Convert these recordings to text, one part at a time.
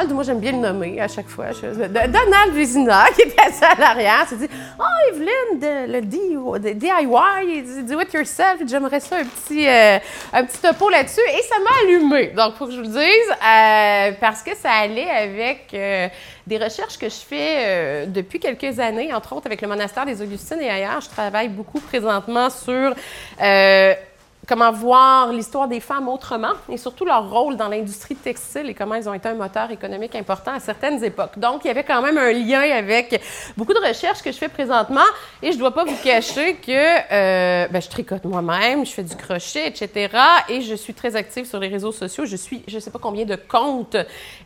Donald. Moi, j'aime bien le nommer à chaque fois. Donald Vézina, qui était assis à l'arrière, s'est dit Oh, Evelyne, le DIY, do it yourself. J'aimerais ça un petit, euh, un petit topo là-dessus. Et ça m'a allumé. Donc, faut que je vous le dise, euh, parce que ça allait avec euh, des recherches que je fais depuis quelques années, entre autres avec le monastère des Augustines et ailleurs. Je travaille beaucoup présentement sur comment voir l'histoire des femmes autrement et surtout leur rôle dans l'industrie textile et comment elles ont été un moteur économique important à certaines époques. Donc, il y avait quand même un lien avec beaucoup de recherches que je fais présentement et je ne dois pas vous cacher que euh, ben, je tricote moi-même, je fais du crochet, etc. Et je suis très active sur les réseaux sociaux. Je suis, je ne sais pas combien de comptes.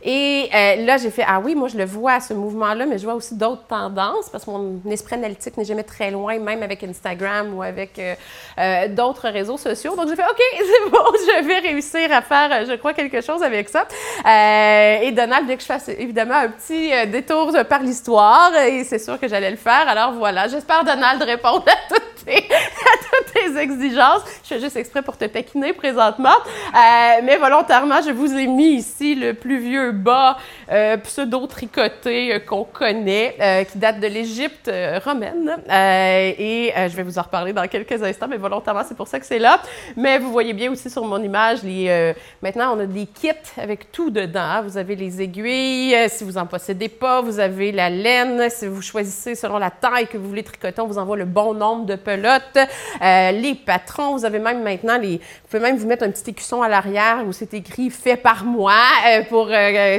Et euh, là, j'ai fait, ah oui, moi, je le vois, ce mouvement-là, mais je vois aussi d'autres tendances parce que mon esprit analytique n'est jamais très loin, même avec Instagram ou avec euh, d'autres réseaux sociaux. Donc, j'ai fait, OK, c'est bon, je vais réussir à faire, euh, je crois, quelque chose avec ça. Euh, et Donald, dès que je fasse évidemment un petit euh, détour par l'histoire, et c'est sûr que j'allais le faire. Alors voilà, j'espère, Donald, répondre à toutes à toutes tes exigences. Je fais juste exprès pour te taquiner présentement. mais volontairement, je vous ai mis ici le plus vieux bas pseudo-tricoté qu'on connaît, qui date de l'Égypte romaine. et je vais vous en reparler dans quelques instants, mais volontairement, c'est pour ça que c'est là. Mais vous voyez bien aussi sur mon image, les, euh, maintenant, on a des kits avec tout dedans. Hein. Vous avez les aiguilles, euh, si vous n'en possédez pas, vous avez la laine. Si vous choisissez selon la taille que vous voulez tricoter, on vous envoie le bon nombre de pelotes. Euh, les patrons, vous avez même maintenant, les, vous pouvez même vous mettre un petit écusson à l'arrière où c'est écrit « fait par moi pour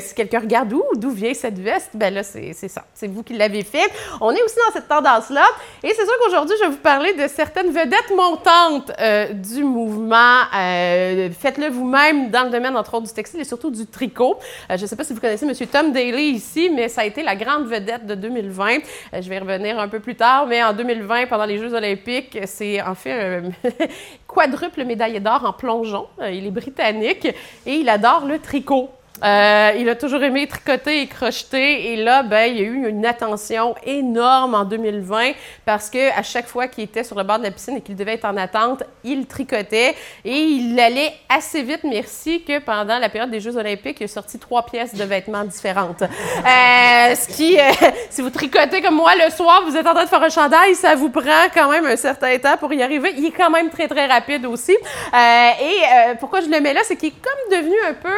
si quelqu'un regarde où, d'où vient cette veste, ben là, c'est ça. C'est vous qui l'avez fait. On est aussi dans cette tendance-là. Et c'est sûr qu'aujourd'hui, je vais vous parler de certaines vedettes montantes du mouvement. Euh, faites-le vous-même dans le domaine, entre autres, du textile et surtout du tricot. Euh, je ne sais pas si vous connaissez M. Tom Daly ici, mais ça a été la grande vedette de 2020. Euh, je vais y revenir un peu plus tard, mais en 2020, pendant les Jeux olympiques, c'est en fait un quadruple médaillé d'or en plongeon. il est britannique et il adore le tricot. Euh, il a toujours aimé tricoter et crocheter. Et là, ben, il y a eu une attention énorme en 2020 parce que à chaque fois qu'il était sur le bord de la piscine et qu'il devait être en attente, il tricotait et il allait assez vite, merci, que pendant la période des Jeux olympiques, il a sorti trois pièces de vêtements différentes. Euh, ce qui, euh, si vous tricotez comme moi le soir, vous êtes en train de faire un chandail, ça vous prend quand même un certain temps pour y arriver. Il est quand même très, très rapide aussi. et pourquoi je le mets là, c'est qu'il est comme devenu un peu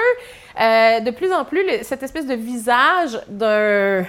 euh, de plus en plus, cette espèce de visage d'un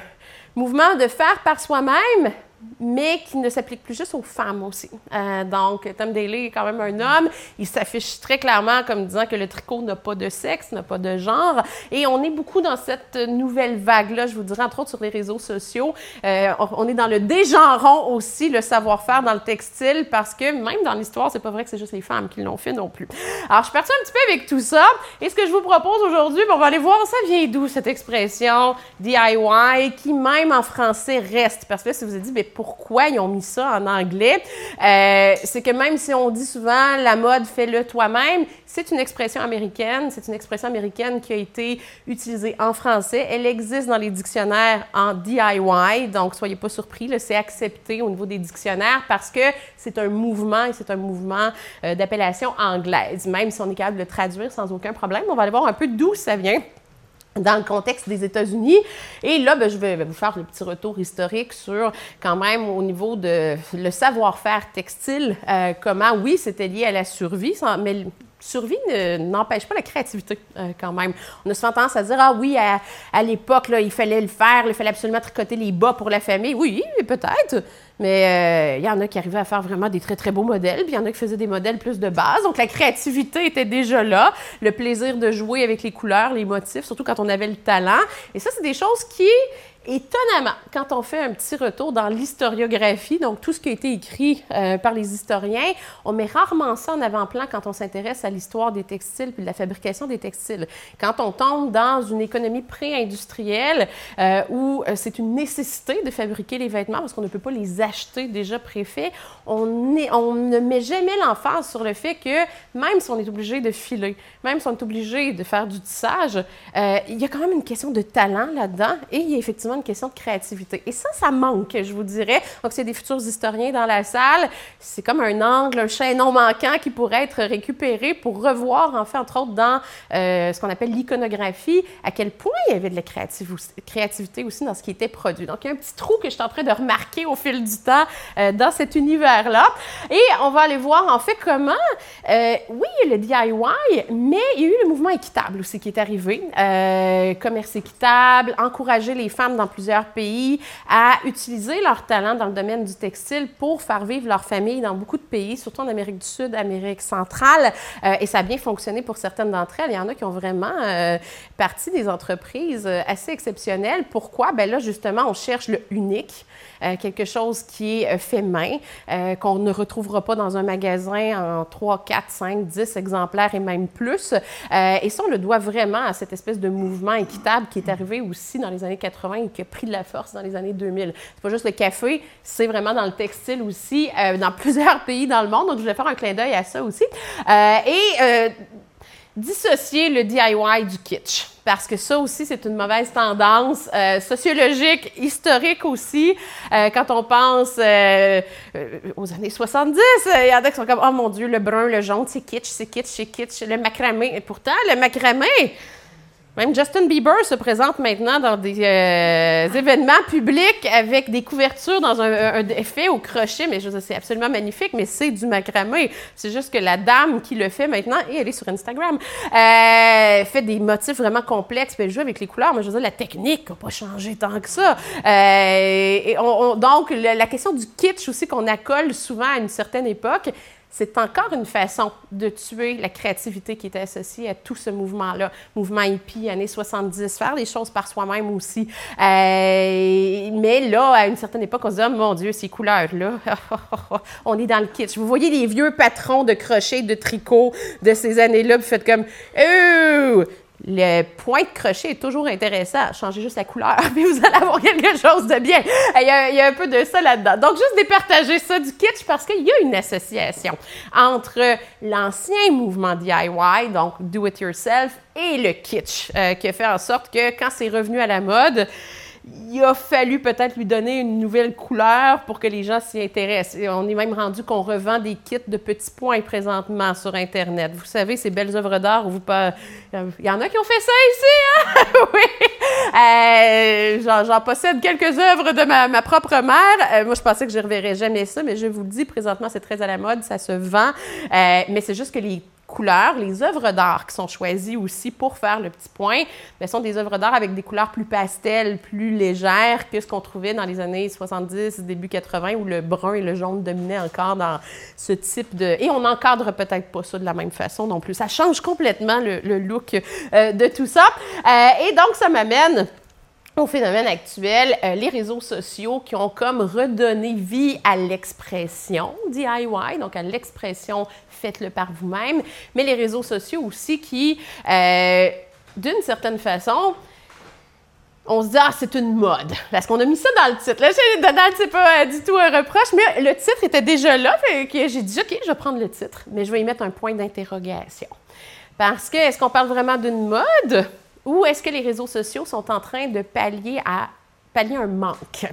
mouvement de faire par soi-même, mais qui ne s'applique plus juste aux femmes aussi. Euh, donc, Tom Daly est quand même un homme. Il s'affiche très clairement comme disant que le tricot n'a pas de sexe, n'a pas de genre. Et on est beaucoup dans cette nouvelle vague-là, je vous dirais, entre autres sur les réseaux sociaux. Euh, on est dans le dégenrant aussi, le savoir-faire dans le textile, parce que même dans l'histoire, c'est pas vrai que c'est juste les femmes qui l'ont fait non plus. Alors, je suis partie un petit peu avec tout ça. Et ce que je vous propose aujourd'hui, on va aller voir, ça vient d'où cette expression DIY, qui même en français reste. Parce que si vous avez dit, pourquoi ils ont mis ça en anglais. Euh, c'est que même si on dit souvent la mode fais-le toi-même, c'est une expression américaine. C'est une expression américaine qui a été utilisée en français. Elle existe dans les dictionnaires en DIY, donc soyez pas surpris, c'est accepté au niveau des dictionnaires parce que c'est un mouvement et c'est un mouvement euh, d'appellation anglaise. Même si on est capable de le traduire sans aucun problème, on va aller voir un peu d'où ça vient dans le contexte des États-Unis. Et là, ben, je vais vous faire le petit retour historique sur quand même au niveau de le savoir-faire textile, euh, comment, oui, c'était lié à la survie, mais survie n'empêche pas la créativité euh, quand même. On a souvent tendance à dire ah oui à, à l'époque il fallait le faire, il fallait absolument tricoter les bas pour la famille. Oui, peut-être. Mais euh, il y en a qui arrivaient à faire vraiment des très, très beaux modèles, puis il y en a qui faisaient des modèles plus de base. Donc, la créativité était déjà là, le plaisir de jouer avec les couleurs, les motifs, surtout quand on avait le talent. Et ça, c'est des choses qui Étonnamment, quand on fait un petit retour dans l'historiographie, donc tout ce qui a été écrit euh, par les historiens, on met rarement ça en avant-plan quand on s'intéresse à l'histoire des textiles puis de la fabrication des textiles. Quand on tombe dans une économie pré-industrielle euh, où euh, c'est une nécessité de fabriquer les vêtements parce qu'on ne peut pas les acheter déjà préfaits, on, ne met jamais l'emphase sur le fait que même si on est obligé de filer, même si on est obligé de faire du tissage, il y a quand même une question de talent là-dedans et il y a effectivement une question de créativité. Et ça, ça manque, je vous dirais. Donc, c'est des futurs historiens dans la salle. C'est comme un angle, un chaînon manquant qui pourrait être récupéré pour revoir, en fait, entre autres, dans euh, ce qu'on appelle l'iconographie, à quel point il y avait de la créativité aussi dans ce qui était produit. Donc, il y a un petit trou que je suis en train de remarquer au fil du temps euh, dans cet univers-là. Et on va aller voir, en fait, comment, euh, oui, il y a le DIY, mais il y a eu le mouvement équitable aussi qui est arrivé. commerce équitable, encourager les femmes dans plusieurs pays à utiliser leur talent dans le domaine du textile pour faire vivre leur famille dans beaucoup de pays, surtout en Amérique du Sud, Amérique centrale. Euh, et ça a bien fonctionné pour certaines d'entre elles. Il y en a qui ont vraiment euh, parti des entreprises euh, assez exceptionnelles. Pourquoi? Bien là, justement, on cherche le unique. Quelque chose qui est fait main, qu'on ne retrouvera pas dans un magasin en 3, 4, 5, 10 exemplaires et même plus. et ça, on le doit vraiment à cette espèce de mouvement équitable qui est arrivé aussi dans les années 80 et qui a pris de la force dans les années 2000. C'est pas juste le café, c'est vraiment dans le textile aussi, dans plusieurs pays dans le monde. Donc, je voulais faire un clin d'œil à ça aussi. et dissocier le DIY du kitsch. Parce que ça aussi, c'est une mauvaise tendance euh, sociologique, historique aussi. Euh, quand on pense euh, aux années 70, il y en a qui sont comme, oh mon Dieu, le brun, le jaune, c'est kitsch, c'est kitsch, c'est kitsch. Le macramé. Et pourtant, le macramé, même Justin Bieber se présente maintenant dans des euh, événements publics avec des couvertures dans un, effet au crochet, mais je c'est absolument magnifique, mais c'est du macramé. C'est juste que la dame qui le fait maintenant, et elle est sur Instagram, euh, fait des motifs vraiment complexes, elle joue avec les couleurs, mais je veux dire, la technique n'a pas changé tant que ça. Euh, et donc, la question du kitsch aussi qu'on accole souvent à une certaine époque, c'est encore une façon de tuer la créativité qui était associée à tout ce mouvement-là. Mouvement hippie, années 70, faire les choses par soi-même aussi. Euh, mais là, à une certaine époque, on se dit, oh mon Dieu, ces couleurs-là, on est dans le kitsch. Vous voyez les vieux patrons de crochet, de tricot de ces années-là, vous faites comme, le point de crochet est toujours intéressant. Changez juste la couleur, puis vous allez avoir quelque chose de bien. Il y a, un peu de ça là-dedans. Donc, juste départager ça du kitsch parce qu'il y a une association entre l'ancien mouvement DIY, donc do it yourself, et le kitsch, euh, qui fait en sorte que quand c'est revenu à la mode, il a fallu peut-être lui donner une nouvelle couleur pour que les gens s'y intéressent. on est même rendu qu'on revend des kits de petits points présentement sur Internet. Vous savez, ces belles œuvres d'art pas. Il y en a qui ont fait ça ici, hein? oui! Euh, j'en possède quelques œuvres de ma, propre mère. Euh, moi, je pensais que je ne reverrais jamais ça, mais je vous le dis, présentement, c'est très à la mode, ça se vend. Euh, mais c'est juste que les les œuvres d'art qui sont choisies aussi pour faire le petit point, mais sont des œuvres d'art avec des couleurs plus pastel, plus légères que ce qu'on trouvait dans les années 70, début 80, où le brun et le jaune dominaient encore dans ce type de... Et on n'encadre peut-être pas ça de la même façon non plus. Ça change complètement le, look euh, de tout ça. Euh, et donc, ça m'amène au phénomène actuel, euh, les réseaux sociaux qui ont comme redonné vie à l'expression DIY, donc à l'expression faites-le par vous-même, mais les réseaux sociaux aussi qui, euh, d'une certaine façon, on se dit, ah, c'est une mode. Parce qu'on a mis ça dans le titre. Là, c'est pas du tout un reproche, mais le titre était déjà là. j'ai dit, OK, je vais prendre le titre, mais je vais y mettre un point d'interrogation. Parce que, est-ce qu'on parle vraiment d'une mode? Ou est-ce que les réseaux sociaux sont en train de pallier à pallier un manque?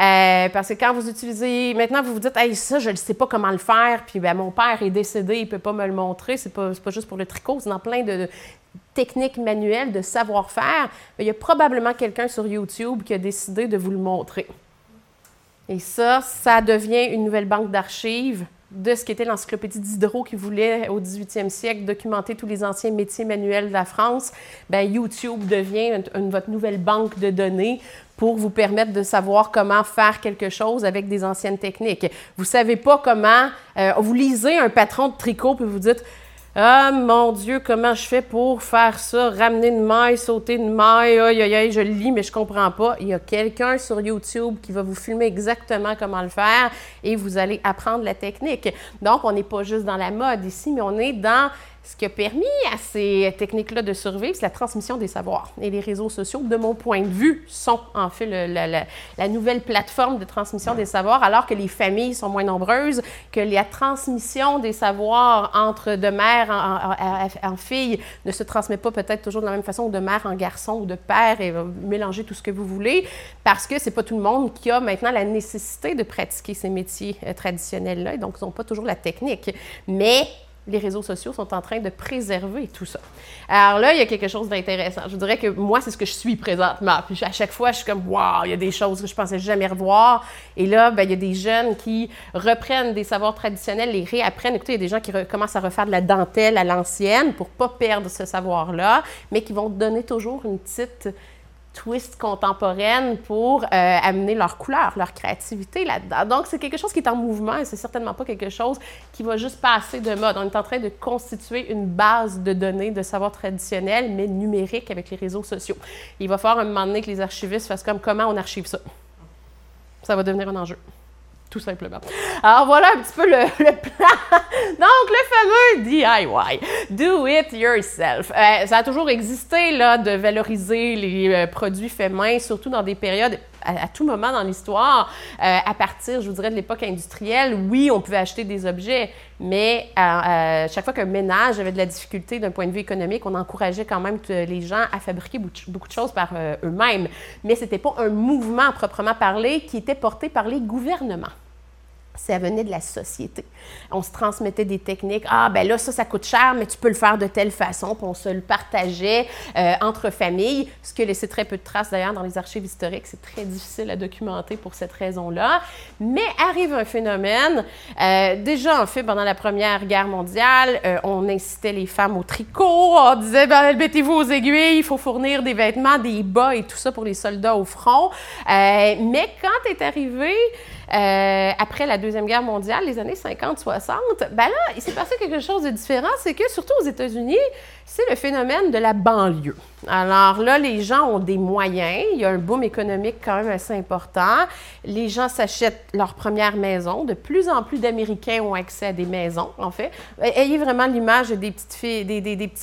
Euh, parce que quand vous utilisez, maintenant vous vous dites, hey, ça, je ne sais pas comment le faire, puis ben, mon père est décédé, il ne peut pas me le montrer, c'est pas, pas juste pour le tricot, c'est dans plein de, techniques manuelles, de savoir-faire. Il y a probablement quelqu'un sur YouTube qui a décidé de vous le montrer. Et ça, ça devient une nouvelle banque d'archives de ce qu'était l'encyclopédie Diderot qui voulait, au 18e siècle, documenter tous les anciens métiers manuels de la France. Bien, YouTube devient votre nouvelle banque de données pour vous permettre de savoir comment faire quelque chose avec des anciennes techniques. Vous savez pas comment, euh, vous lisez un patron de tricot puis vous dites ah mon Dieu, comment je fais pour faire ça? Ramener une maille, sauter une maille, aïe, aïe, aïe, je le lis, mais je comprends pas. Il y a quelqu'un sur YouTube qui va vous filmer exactement comment le faire et vous allez apprendre la technique. Donc, on n'est pas juste dans la mode ici, mais on est dans Ce qui a permis à ces techniques-là de survivre, c'est la transmission des savoirs. Et les réseaux sociaux, de mon point de vue, sont en fait la, nouvelle plateforme de transmission des savoirs, alors que les familles sont moins nombreuses, que la transmission des savoirs entre de mère en, fille ne se transmet pas peut-être toujours de la même façon, de mère en garçon ou de père, et mélanger tout ce que vous voulez, parce que c'est pas tout le monde qui a maintenant la nécessité de pratiquer ces métiers euh, traditionnels-là, et donc ils n'ont pas toujours la technique. Mais les réseaux sociaux sont en train de préserver tout ça. Alors là, il y a quelque chose d'intéressant. Je dirais que moi, c'est ce que je suis présentement. Puis à chaque fois, je suis comme, waouh, il y a des choses que je pensais jamais revoir. Et là, ben, il y a des jeunes qui reprennent des savoirs traditionnels, les réapprennent. Écoutez, il y a des gens qui commencent à refaire de la dentelle à l'ancienne pour pas perdre ce savoir-là, mais qui vont donner toujours une petite twist contemporaine pour euh, amener leur couleur, leur créativité là-dedans. Donc, c'est quelque chose qui est en mouvement et c'est certainement pas quelque chose qui va juste passer de mode. On est en train de constituer une base de données de savoir traditionnel, mais numérique avec les réseaux sociaux. Il va falloir un moment donné que les archivistes fassent comme comment on archive ça. Ça va devenir un enjeu tout simplement. Alors voilà un petit peu le, plan. Donc le fameux DIY, do it yourself. Euh, ça a toujours existé là de valoriser les euh, produits faits main, surtout dans des périodes à, tout moment dans l'histoire, euh, à partir, je vous dirais, de l'époque industrielle, oui, on pouvait acheter des objets, mais chaque fois qu'un ménage avait de la difficulté d'un point de vue économique, on encourageait quand même les gens à fabriquer beaucoup de choses par eux-mêmes. Mais ce n'était pas un mouvement proprement parlé qui était porté par les gouvernements ça venait de la société. On se transmettait des techniques. Ah, ben là, ça, ça coûte cher, mais tu peux le faire de telle façon. Puis on se le partageait euh, entre familles, ce qui a laissé très peu de traces d'ailleurs dans les archives historiques. C'est très difficile à documenter pour cette raison-là. Mais arrive un phénomène. Euh, déjà, en fait, pendant la Première Guerre mondiale, euh, on incitait les femmes au tricot. On disait, ben, mettez-vous aux aiguilles, il faut fournir des vêtements, des bas et tout ça pour les soldats au front. mais quand est arrivé euh, après la Deuxième Guerre mondiale, les années 50-60, ben là, il s'est passé quelque chose de différent. C'est que, surtout aux États-Unis, c'est le phénomène de la banlieue. Alors là, les gens ont des moyens. Il y a un boom économique quand même assez important. Les gens s'achètent leur première maison. De plus en plus d'Américains ont accès à des maisons, en fait. Ayez vraiment l'image des, petits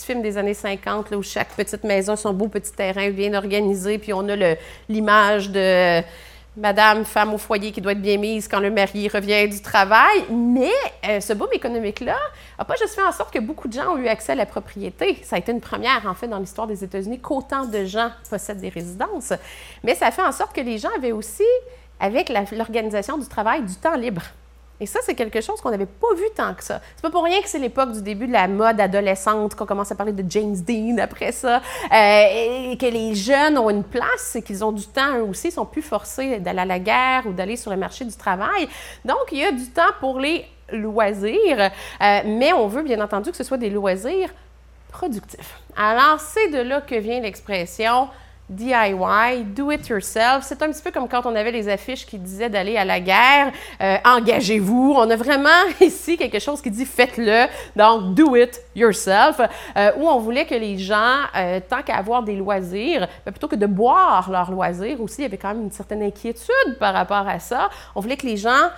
films des années 50, là, où chaque petite maison, son beau petit terrain bien organisé, puis on a l'image de madame, femme au foyer qui doit être bien mise quand le mari revient du travail. Mais euh, ce boom économique-là n'a pas juste fait en sorte que beaucoup de gens ont eu accès à la propriété. Ça a été une première, en fait, dans l'histoire des États-Unis qu'autant de gens possèdent des résidences. Mais ça a fait en sorte que les gens avaient aussi, avec l'organisation du travail, du temps libre. Et ça, c'est quelque chose qu'on n'avait pas vu tant que ça. C'est pas pour rien que c'est l'époque du début de la mode adolescente, qu'on commence à parler de James Dean après ça, euh, et que les jeunes ont une place et qu'ils ont du temps eux aussi, ils sont plus forcés d'aller à la guerre ou d'aller sur le marché du travail. Donc, il y a du temps pour les loisirs, euh, mais on veut bien entendu que ce soit des loisirs productifs. Alors, c'est de là que vient l'expression DIY, do it yourself. C'est un petit peu comme quand on avait les affiches qui disaient d'aller à la guerre, euh, engagez-vous. On a vraiment ici quelque chose qui dit faites-le, donc do it yourself, euh, où on voulait que les gens, euh, tant qu'à avoir des loisirs, ben, plutôt que de boire leurs loisirs aussi, il y avait quand même une certaine inquiétude par rapport à ça. On voulait que les gens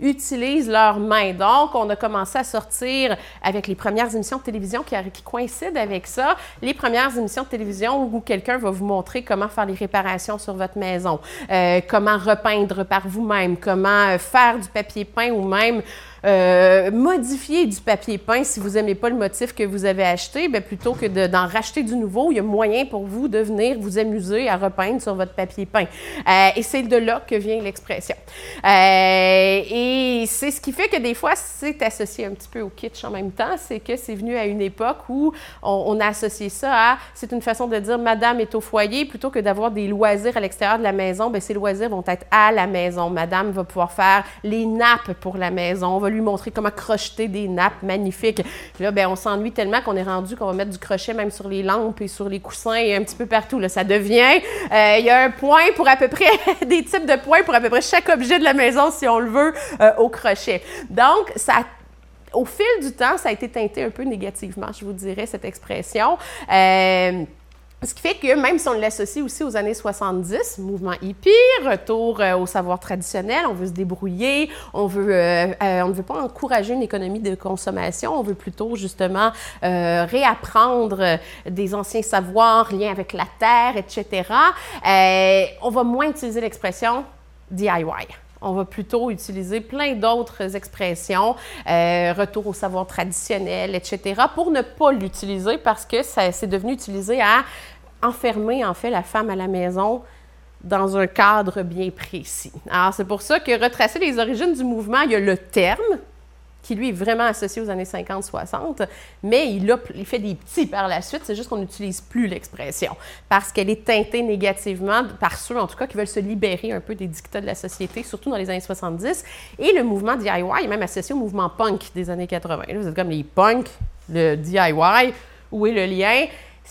utilisent leurs mains. Donc, on a commencé à sortir avec les premières émissions de télévision qui, qui coïncident avec ça, les premières émissions de télévision où quelqu'un va vous montrer comment faire les réparations sur votre maison, euh, comment repeindre par vous-même, comment euh, faire du papier peint ou même euh, modifier du papier peint si vous n'aimez pas le motif que vous avez acheté, bien, plutôt que d'en racheter du nouveau, il y a moyen pour vous de venir vous amuser à repeindre sur votre papier peint. Euh, et c'est de là que vient l'expression. Euh, et c'est ce qui fait que des fois, c'est associé un petit peu au kitsch en même temps, c'est que c'est venu à une époque où on, a associé ça à, c'est une façon de dire madame est au foyer, plutôt que d'avoir des loisirs à l'extérieur de la maison, bien, ces loisirs vont être à la maison. Madame va pouvoir faire les nappes pour la maison, lui montrer comment crocheter des nappes magnifiques. Là, ben, on s'ennuie tellement qu'on est rendu qu'on va mettre du crochet même sur les lampes et sur les coussins et un petit peu partout. Là, ça devient, euh, il y a un point pour à peu près, des types de points pour à peu près chaque objet de la maison, si on le veut, euh, au crochet. Donc, ça au fil du temps, ça a été teinté un peu négativement, je vous dirais, cette expression. Euh, Ce qui fait que même si on l'associe aussi aux années 70, mouvement hippie, retour euh, au savoir traditionnel, on veut se débrouiller, on veut, euh, euh, on ne veut pas encourager une économie de consommation, on veut plutôt justement réapprendre des anciens savoirs liés avec la terre, etc. on va moins utiliser l'expression DIY. On va plutôt utiliser plein d'autres expressions, retour au savoir traditionnel, etc., pour ne pas l'utiliser parce que c'est devenu utilisé à enfermer en fait la femme à la maison dans un cadre bien précis. Alors c'est pour ça que retracer les origines du mouvement, il y a le terme qui lui est vraiment associé aux années 50-60, mais il, fait des petits par la suite, c'est juste qu'on n'utilise plus l'expression parce qu'elle est teintée négativement par ceux, en tout cas, qui veulent se libérer un peu des dictats de la société, surtout dans les années 70. Et le mouvement DIY est même associé au mouvement punk des années 80. Là, vous êtes comme les punks, le DIY, où est le lien?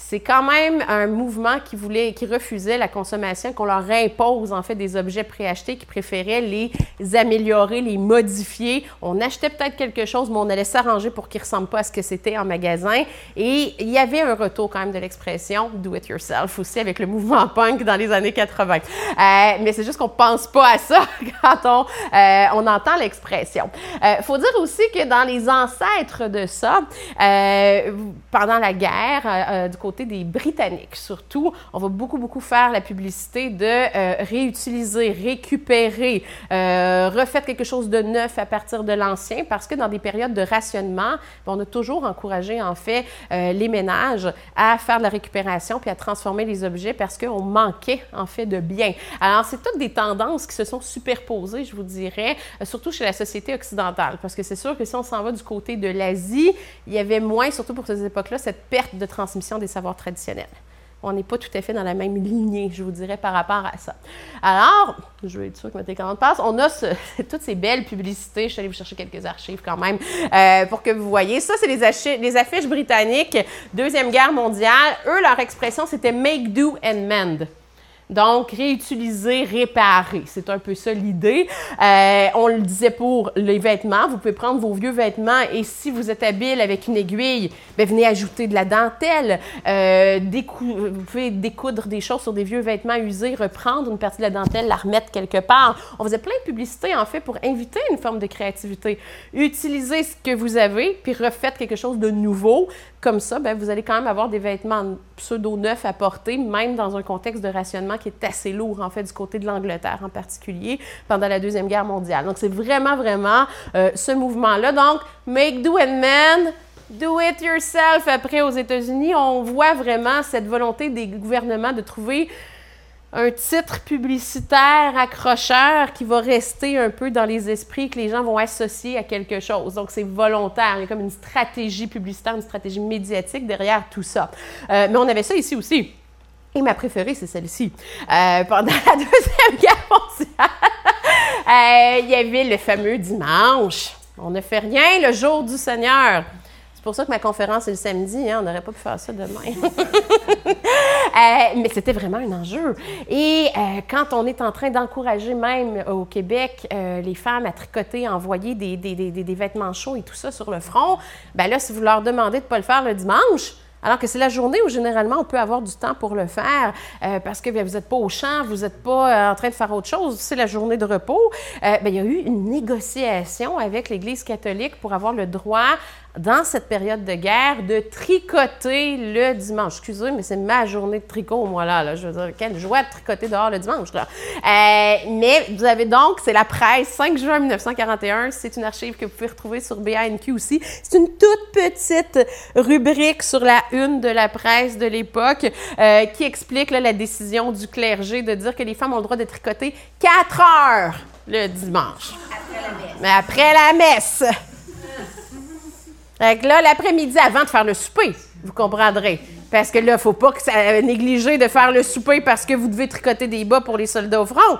C'est quand même un mouvement qui voulait, qui refusait la consommation, qu'on leur impose en fait des objets préachetés, qui préféraient les améliorer, les modifier. On achetait peut-être quelque chose, mais on allait s'arranger pour qu'ils ne ressemblent pas à ce que c'était en magasin. Et il y avait un retour quand même de l'expression do it yourself aussi avec le mouvement punk dans les années 80. Euh, mais c'est juste qu'on pense pas à ça quand on, euh, on entend l'expression. Euh, faut dire aussi que dans les ancêtres de ça, pendant la guerre, du côté des Britanniques surtout, on va beaucoup, beaucoup faire la publicité de euh, réutiliser, récupérer, euh, refaire quelque chose de neuf à partir de l'ancien, parce que dans des périodes de rationnement, on a toujours encouragé en fait euh, les ménages à faire de la récupération puis à transformer les objets parce qu'on manquait en fait de biens. Alors, c'est toutes des tendances qui se sont superposées, je vous dirais, surtout chez la société occidentale, parce que c'est sûr que si on s'en va du côté de l'Asie, il y avait moins, surtout pour ces époques-là, cette perte de transmission des savoirs traditionnel. On n'est pas tout à fait dans la même lignée, je vous dirais, par rapport à ça. Alors, je vais être sûre que ma commandes passe. On a toutes ces belles publicités. Je suis allée vous chercher quelques archives quand même euh, pour que vous voyez. Ça, c'est les, affiches britanniques, Deuxième Guerre mondiale. Eux, leur expression, c'était make do and mend. Donc, réutiliser, réparer. C'est un peu ça l'idée. Euh, on le disait pour les vêtements. Vous pouvez prendre vos vieux vêtements et si vous êtes habile avec une aiguille, bien, venez ajouter de la dentelle. Euh, vous pouvez découdre des choses sur des vieux vêtements usés, reprendre une partie de la dentelle, la remettre quelque part. On faisait plein de publicités, en fait, pour inviter une forme de créativité. Utilisez ce que vous avez, puis refaites quelque chose de nouveau. Comme ça, bien, vous allez quand même avoir des vêtements pseudo-neufs à porter, même dans un contexte de rationnement qui est assez lourd, en fait, du côté de l'Angleterre en particulier, pendant la Deuxième Guerre mondiale. Donc, c'est vraiment, vraiment euh, ce mouvement-là. Donc, make do and man, do it yourself. Après, aux États-Unis, on voit vraiment cette volonté des gouvernements de trouver un titre publicitaire accrocheur qui va rester un peu dans les esprits, que les gens vont associer à quelque chose. Donc, c'est volontaire. Il y a comme une stratégie publicitaire, une stratégie médiatique derrière tout ça. Euh, mais on avait ça ici aussi. Et ma préférée, c'est celle-ci. Euh, pendant la Deuxième Guerre mondiale, euh, il y avait le fameux dimanche. On ne fait rien le jour du Seigneur. C'est pour ça que ma conférence est le samedi. Hein? On n'aurait pas pu faire ça demain. Euh, mais c'était vraiment un enjeu. Et quand on est en train d'encourager même au Québec les femmes à tricoter, à envoyer des, des, des, des, vêtements chauds et tout ça sur le front, ben là, si vous leur demandez de ne pas le faire le dimanche, alors que c'est la journée où généralement on peut avoir du temps pour le faire euh, parce que bien, vous n'êtes pas au champ, vous n'êtes pas euh, en train de faire autre chose, c'est la journée de repos. Euh, bien, il y a eu une négociation avec l'Église catholique pour avoir le droit dans cette période de guerre, de tricoter le dimanche. Excusez, mais c'est ma journée de tricot, moi, là. là. Je veux dire, quelle joie de tricoter dehors le dimanche, là. Euh, mais vous avez donc, c'est la presse, 5 juin 1941. C'est une archive que vous pouvez retrouver sur BANQ aussi. C'est une toute petite rubrique sur la une de la presse de l'époque euh, qui explique là, la décision du clergé de dire que les femmes ont le droit de tricoter 4 heures le dimanche. Après la messe. Mais après la messe. Fait là, l'après-midi, avant de faire le souper, vous comprendrez. Parce que là, il ne faut pas que ça négliger de faire le souper parce que vous devez tricoter des bas pour les soldats au front.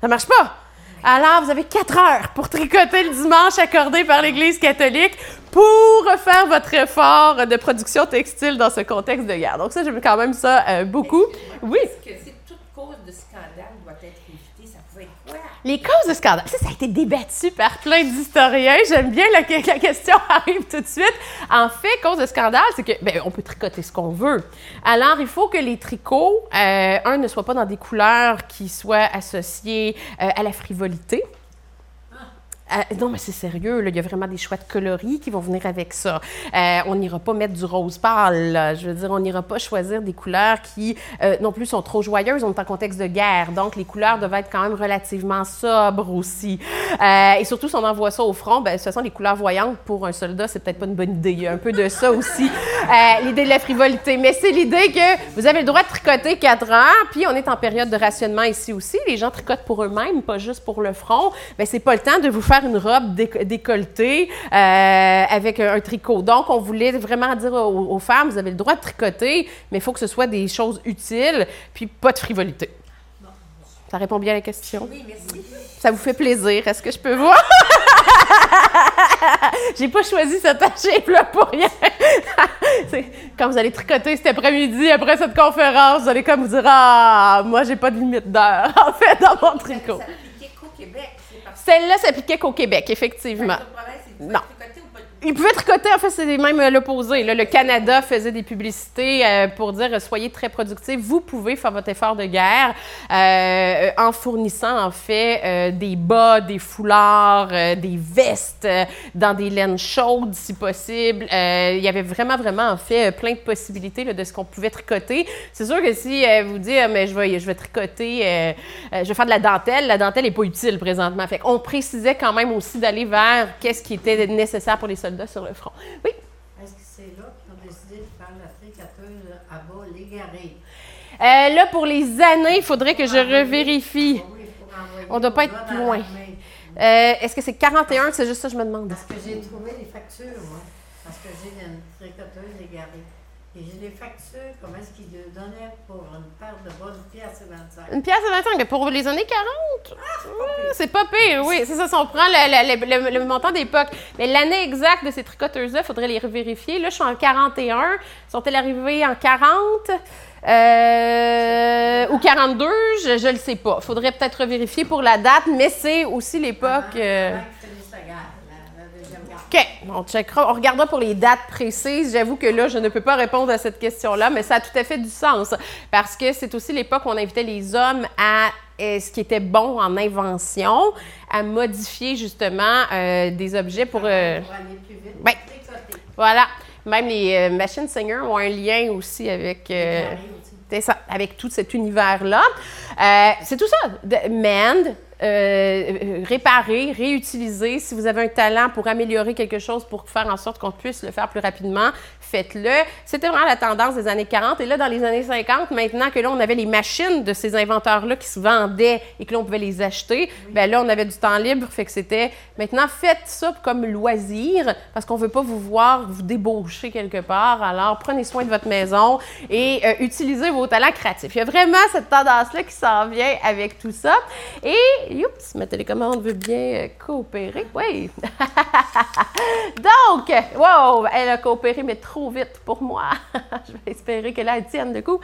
Ça marche pas. Alors, vous avez quatre heures pour tricoter le dimanche accordé par l'Église catholique pour faire votre effort de production textile dans ce contexte de guerre. Donc ça, j'aime quand même ça euh, beaucoup. Oui. Est-ce que toute cause de scandale doit être évitée? Ça pouvait être quoi? Les causes de scandale, ça, ça a été débattu par plein d'historiens. J'aime bien la, la, question arrive tout de suite. En fait, cause de scandale, c'est que ben, on peut tricoter ce qu'on veut. Alors, il faut que les tricots, euh, un, ne soient pas dans des couleurs qui soient associées euh, à la frivolité. Euh, non, mais c'est sérieux, il y a vraiment des choix de coloris qui vont venir avec ça. Euh, on n'ira pas mettre du rose pâle. Je veux dire, on n'ira pas choisir des couleurs qui, euh, non plus, sont trop joyeuses. On est en contexte de guerre, donc les couleurs doivent être quand même relativement sobres aussi. et surtout, si on envoie ça au front, ben, de toute façon, les couleurs voyantes pour un soldat, c'est peut-être pas une bonne idée. Il y a un peu de ça aussi, l'idée de la frivolité. Mais c'est l'idée que vous avez le droit de tricoter quatre heures, puis on est en période de rationnement ici aussi. Les gens tricotent pour eux-mêmes, pas juste pour le front. Ben, c'est pas le temps de vous faire une robe décolletée euh, avec un, tricot. Donc, on voulait vraiment dire aux, femmes, vous avez le droit de tricoter, mais il faut que ce soit des choses utiles, puis pas de frivolité. Ça répond bien à la question? Oui, merci. Ça vous fait plaisir. Est-ce que je peux voir? J'ai pas choisi cette shape-là pour rien. quand vous allez tricoter cet après-midi, après cette conférence, vous allez comme vous dire Ah, moi, j'ai pas de limite d'heure, en fait, dans mon tricot. Celle-là s'appliquait qu'au Québec, effectivement. Non. Ils pouvaient tricoter, en fait, c'est même euh, l'opposé. Le Canada faisait des publicités euh, pour dire soyez très productifs. Vous pouvez faire votre effort de guerre euh, en fournissant, en fait, des bas, des foulards, des vestes dans des laines chaudes, si possible. il y avait vraiment, vraiment, en fait, plein de possibilités de ce qu'on pouvait tricoter. C'est sûr que si vous dites, ah, mais je vais, je vais tricoter, je vais faire de la dentelle, la dentelle n'est pas utile présentement. Fait on précisait quand même aussi d'aller vers qu'est-ce qui était nécessaire pour les soldats sur le front. Oui? Est-ce que c'est là qu'ils ont décidé de faire la tricoteuse à bas légarée? Euh, là, pour les années, il faudrait que je revérifie. On ne doit pas être loin. Euh, Est-ce que c'est 41? C'est juste ça que je me demande. Parce que j'ai trouvé les factures, moi. Parce que j'ai une tricoteuse égarée. Et j'ai les factures, comment est-ce qu'ils donnaient pour une paire de bonnes pièces et 25? Une pièce et 25, mais pour les années 40? Ah, c'est pas pire, oui. C'est ça, si on prend le, le, montant d'époque. Mais l'année exacte de ces tricoteuses-là, il faudrait les revérifier. Là, je suis en 41. Sont-elles arrivées en 40? Euh, ou 42, je ne le sais pas. Il faudrait peut-être revérifier pour la date, mais c'est aussi l'époque. Ah, euh, OK, on checkera. On regardera pour les dates précises. J'avoue que là, je ne peux pas répondre à cette question-là, mais ça a tout à fait du sens parce que c'est aussi l'époque où on invitait les hommes à euh, ce qui était bon en invention, à modifier justement euh, des objets pour. Euh, pour aller plus vite. Ben, voilà. Même les machines Singer ont un lien aussi avec. Ça, avec tout cet univers-là. c'est tout ça. Mend, euh, réparer, réutiliser. Si vous avez un talent pour améliorer quelque chose, pour faire en sorte qu'on puisse le faire plus rapidement, faites-le. C'était vraiment la tendance des années 40. Et là, dans les années 50, maintenant que là, on avait les machines de ces inventeurs-là qui se vendaient et que l'on pouvait les acheter, bien là, on avait du temps libre. Fait que c'était maintenant, faites ça comme loisir parce qu'on veut pas vous voir vous débaucher quelque part. Alors, prenez soin de votre maison et euh, utilisez vos talents créatifs. Il y a vraiment cette tendance-là qui s'en vient avec tout ça. Et Oups, ma télécommande veut bien euh, coopérer. Oui. Donc, wow, elle a coopéré, mais trop vite pour moi. je vais espérer que là, elle tienne de coup.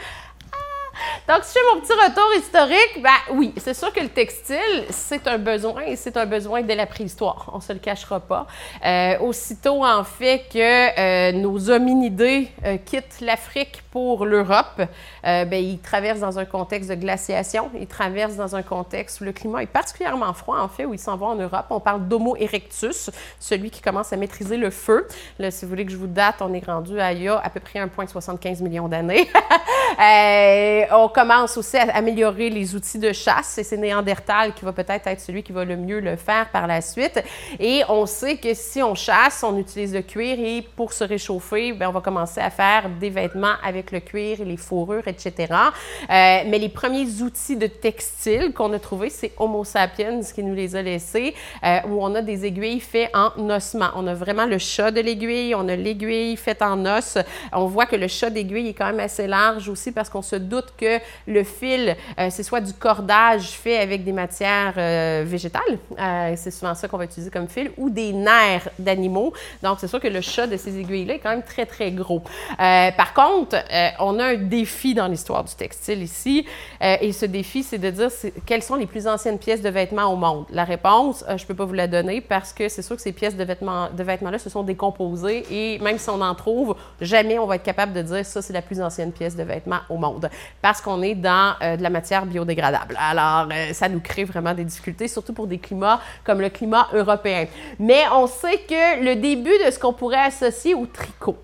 Donc, si je fais mon petit retour historique, ben oui, c'est sûr que le textile, c'est un besoin et c'est un besoin dès la préhistoire. On se le cachera pas. Euh, aussitôt, en fait, que euh, nos hominidés euh, quittent l'Afrique pour l'Europe, ben, ils traversent dans un contexte de glaciation, ils traversent dans un contexte où le climat est particulièrement froid, en fait, où ils s'en vont en Europe. On parle d'Homo erectus, celui qui commence à maîtriser le feu. Là, si vous voulez que je vous date, on est rendu à il y a à peu près 1,75 million d'années. on commence aussi à améliorer les outils de chasse et c'est Néandertal qui va peut-être être celui qui va le mieux le faire par la suite. Et on sait que si on chasse, on utilise le cuir et pour se réchauffer, bien, on va commencer à faire des vêtements avec le cuir et les fourrures, etc. Euh, mais les premiers outils de textile qu'on a trouvés, c'est Homo sapiens qui nous les a laissés, euh, où on a des aiguilles faites en ossement. On a vraiment le chat de l'aiguille, on a l'aiguille faite en os. On voit que le chat d'aiguille est quand même assez large aussi parce qu'on se doute que le fil, euh, c'est soit du cordage fait avec des matières euh, végétales, euh, c'est souvent ça qu'on va utiliser comme fil, ou des nerfs d'animaux. Donc, c'est sûr que le chat de ces aiguilles-là est quand même très, très gros. par contre, on a un défi dans l'histoire du textile ici, et ce défi, c'est de dire quelles sont les plus anciennes pièces de vêtements au monde? La réponse, je ne peux pas vous la donner parce que c'est sûr que ces pièces de vêtements, de vêtements-là se sont décomposées et même si on en trouve, jamais on va être capable de dire ça, c'est la plus ancienne pièce de vêtements au monde parce qu'on est dans euh, de la matière biodégradable. Alors, euh, ça nous crée vraiment des difficultés, surtout pour des climats comme le climat européen. Mais on sait que le début de ce qu'on pourrait associer au tricot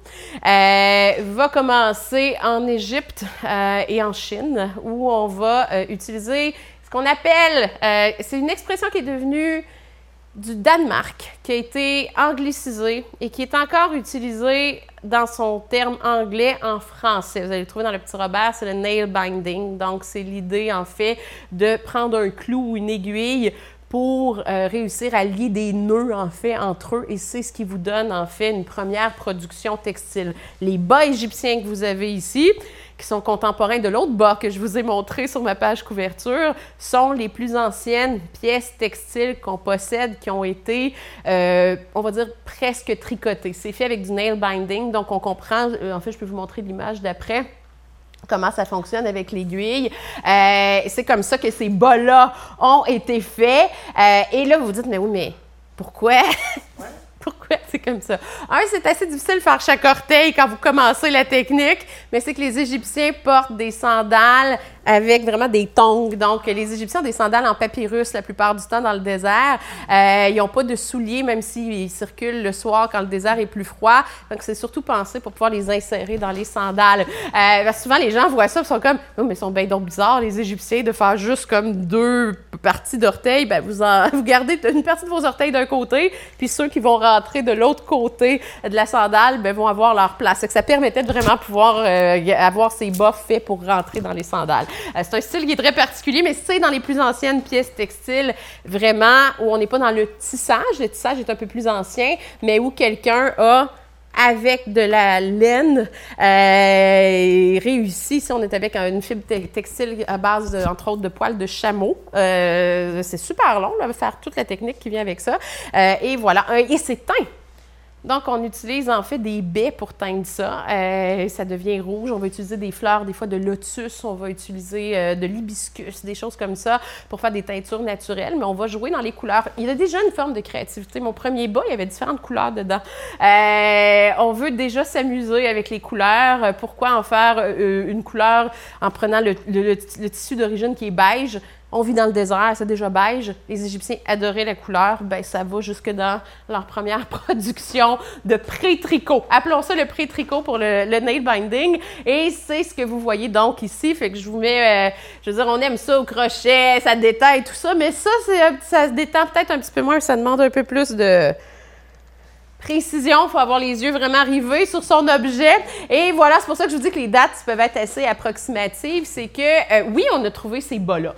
euh, va commencer en Égypte et en Chine, où on va utiliser ce qu'on appelle, c'est une expression qui est devenue du Danemark qui a été anglicisé et qui est encore utilisé dans son terme anglais en français. Vous allez le trouver dans le petit Robert, c'est le nail binding. Donc, c'est l'idée, en fait, de prendre un clou ou une aiguille pour euh, réussir à lier des nœuds, en fait, entre eux. Et c'est ce qui vous donne, en fait, une première production textile. Les bas égyptiens que vous avez ici, qui sont contemporains de l'autre bas que je vous ai montré sur ma page couverture, sont les plus anciennes pièces textiles qu'on possède qui ont été, euh, on va dire, presque tricotées. C'est fait avec du nail binding, donc on comprend, euh, en fait, je peux vous montrer l'image d'après comment ça fonctionne avec l'aiguille. Euh, c'est comme ça que ces bas-là ont été faits. et là, vous vous dites, mais oui, mais pourquoi? pourquoi c'est comme ça. Un, c'est assez difficile de faire chaque orteil quand vous commencez la technique, mais c'est que les Égyptiens portent des sandales avec vraiment des tongs. Donc, les Égyptiens ont des sandales en papyrus la plupart du temps dans le désert. Euh, ils n'ont pas de souliers, même s'ils circulent le soir quand le désert est plus froid. Donc, c'est surtout pensé pour pouvoir les insérer dans les sandales. Euh, souvent, les gens voient ça et sont comme, oh, mais ils sont bien donc bizarres, les Égyptiens, de faire juste comme deux parties d'orteils. Ben, vous, vous gardez une partie de vos orteils d'un côté, puis ceux qui vont rentrer de l'autre côté de la sandale ben, vont avoir leur place. Que ça permettait de vraiment pouvoir euh, avoir ces bas faits pour rentrer dans les sandales. Euh, c'est un style qui est très particulier, mais c'est dans les plus anciennes pièces textiles, vraiment, où on n'est pas dans le tissage. Le tissage est un peu plus ancien, mais où quelqu'un a avec de la laine euh, réussi. Si on est avec une fibre textile à base, entre autres, de poils de chameau, euh, c'est super long, là, faire toute la technique qui vient avec ça. Euh, et voilà. Et c'est teint. Donc, on utilise en fait des baies pour teindre ça. Euh, ça devient rouge. On va utiliser des fleurs, des fois de lotus. On va utiliser euh, de l'hibiscus, des choses comme ça pour faire des teintures naturelles. Mais on va jouer dans les couleurs. Il y a déjà une forme de créativité. Mon premier bas, il y avait différentes couleurs dedans. Euh, on veut déjà s'amuser avec les couleurs. Pourquoi en faire une couleur en prenant le tissu d'origine qui est beige? On vit dans le désert, c'est déjà beige. Les Égyptiens adoraient la couleur. Ben, ça va jusque dans leur première production de pré-tricot. Appelons ça le pré-tricot pour le, nail binding. Et c'est ce que vous voyez donc ici. Fait que je vous mets, euh, je veux dire, on aime ça au crochet, ça et tout ça. Mais ça, ça se détend peut-être un petit peu moins. Ça demande un peu plus de précision, il faut avoir les yeux vraiment rivés sur son objet. Et voilà, c'est pour ça que je vous dis que les dates peuvent être assez approximatives. C'est que, euh, oui, on a trouvé ces bas-là.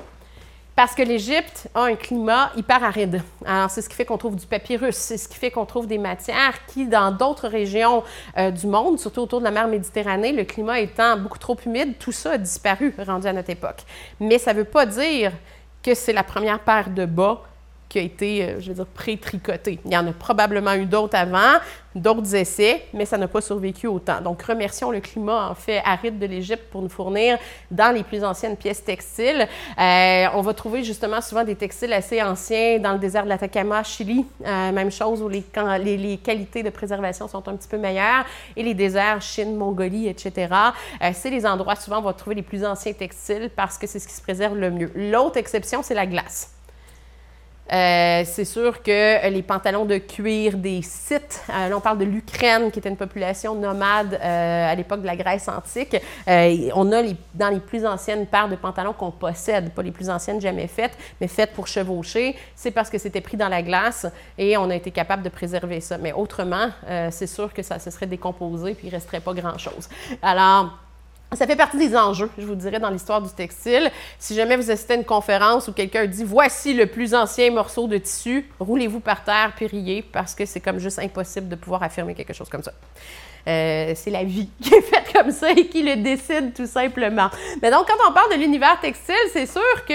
Parce que l'Égypte a un climat hyper aride. Alors, c'est ce qui fait qu'on trouve du papyrus, c'est ce qui fait qu'on trouve des matières qui, dans d'autres régions euh, du monde, surtout autour de la mer Méditerranée, le climat étant beaucoup trop humide, tout ça a disparu rendu à notre époque. Mais ça ne veut pas dire que c'est la première paire de bas qui a été, euh, je veux dire, pré-tricoté. Il y en a probablement eu d'autres avant, d'autres essais, mais ça n'a pas survécu autant. Donc, remercions le climat, en fait, aride de l'Égypte pour nous fournir dans les plus anciennes pièces textiles. Euh, on va trouver justement souvent des textiles assez anciens dans le désert de l'Atacama, Chili, euh, même chose où les, les, les, qualités de préservation sont un petit peu meilleures, et les déserts, Chine, Mongolie, etc. c'est les endroits souvent où on va trouver les plus anciens textiles parce que c'est ce qui se préserve le mieux. L'autre exception, c'est la glace. Euh, c'est sûr que les pantalons de cuir des sites, euh, là on parle de l'Ukraine qui était une population nomade euh, à l'époque de la Grèce antique, on a dans les plus anciennes paires de pantalons qu'on possède, pas les plus anciennes jamais faites, mais faites pour chevaucher, c'est parce que c'était pris dans la glace et on a été capable de préserver ça. Mais autrement, c'est sûr que ça se serait décomposé puis il resterait pas grand-chose. Alors, ça fait partie des enjeux, je vous dirais, dans l'histoire du textile. Si jamais vous assistez à une conférence où quelqu'un dit voici le plus ancien morceau de tissu, roulez-vous par terre puis riez parce que c'est comme juste impossible de pouvoir affirmer quelque chose comme ça. Euh, c'est la vie qui est faite comme ça et qui le décide tout simplement. Mais donc, quand on parle de l'univers textile, c'est sûr que,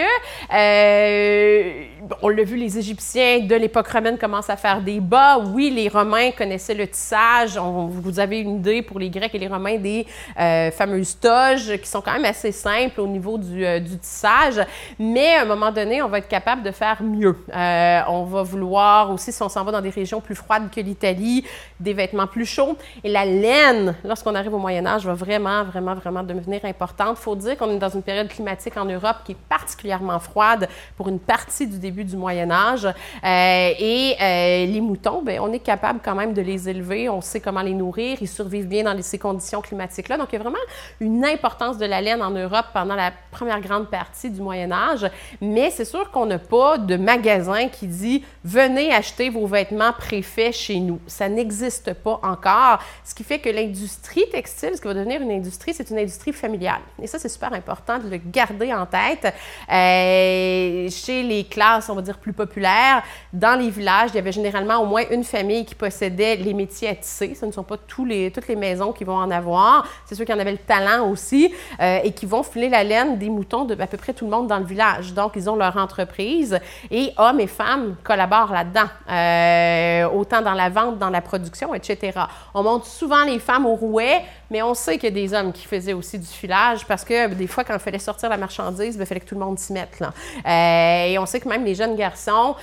euh, on l'a vu, les Égyptiens de l'époque romaine commencent à faire des bas. Oui, les Romains connaissaient le tissage. vous avez une idée pour les Grecs et les Romains des euh, fameuses toges qui sont quand même assez simples au niveau du, euh, du, tissage. Mais à un moment donné, on va être capable de faire mieux. On va vouloir aussi, si on s'en va dans des régions plus froides que l'Italie, des vêtements plus chauds. Et la laine, lorsqu'on arrive au Moyen Âge, va vraiment, vraiment, vraiment devenir importante. Il faut dire qu'on est dans une période climatique en Europe qui est particulièrement froide pour une partie du début du Moyen Âge. et les moutons, bien, on est capable quand même de les élever. On sait comment les nourrir. Ils survivent bien dans ces conditions climatiques-là. Donc, il y a vraiment une importance de la laine en Europe pendant la première grande partie du Moyen Âge. Mais c'est sûr qu'on n'a pas de magasin qui dit venez acheter vos vêtements préfaits chez nous. Ça n'existe pas encore. Ce qui fait que l'industrie textile, ce qui va devenir une industrie, c'est une industrie familiale. Et ça, c'est super important de le garder en tête. Euh, chez les classes, on va dire, plus populaires, dans les villages, il y avait généralement au moins une famille qui possédait les métiers à tisser. Ce ne sont pas tous les, toutes les maisons qui vont en avoir. C'est ceux qui en avaient le talent aussi euh, et qui vont filer la laine des moutons de à peu près tout le monde dans le village. Donc, ils ont leur entreprise et hommes et femmes collaborent là-dedans, euh, autant dans la vente, dans la production, etc. On montre souvent les femmes au rouet, mais on sait qu'il y a des hommes qui faisaient aussi du filage parce que des fois, quand il fallait sortir la marchandise, ben, il fallait que tout le monde s'y mette. Euh, et on sait que même les jeunes garçons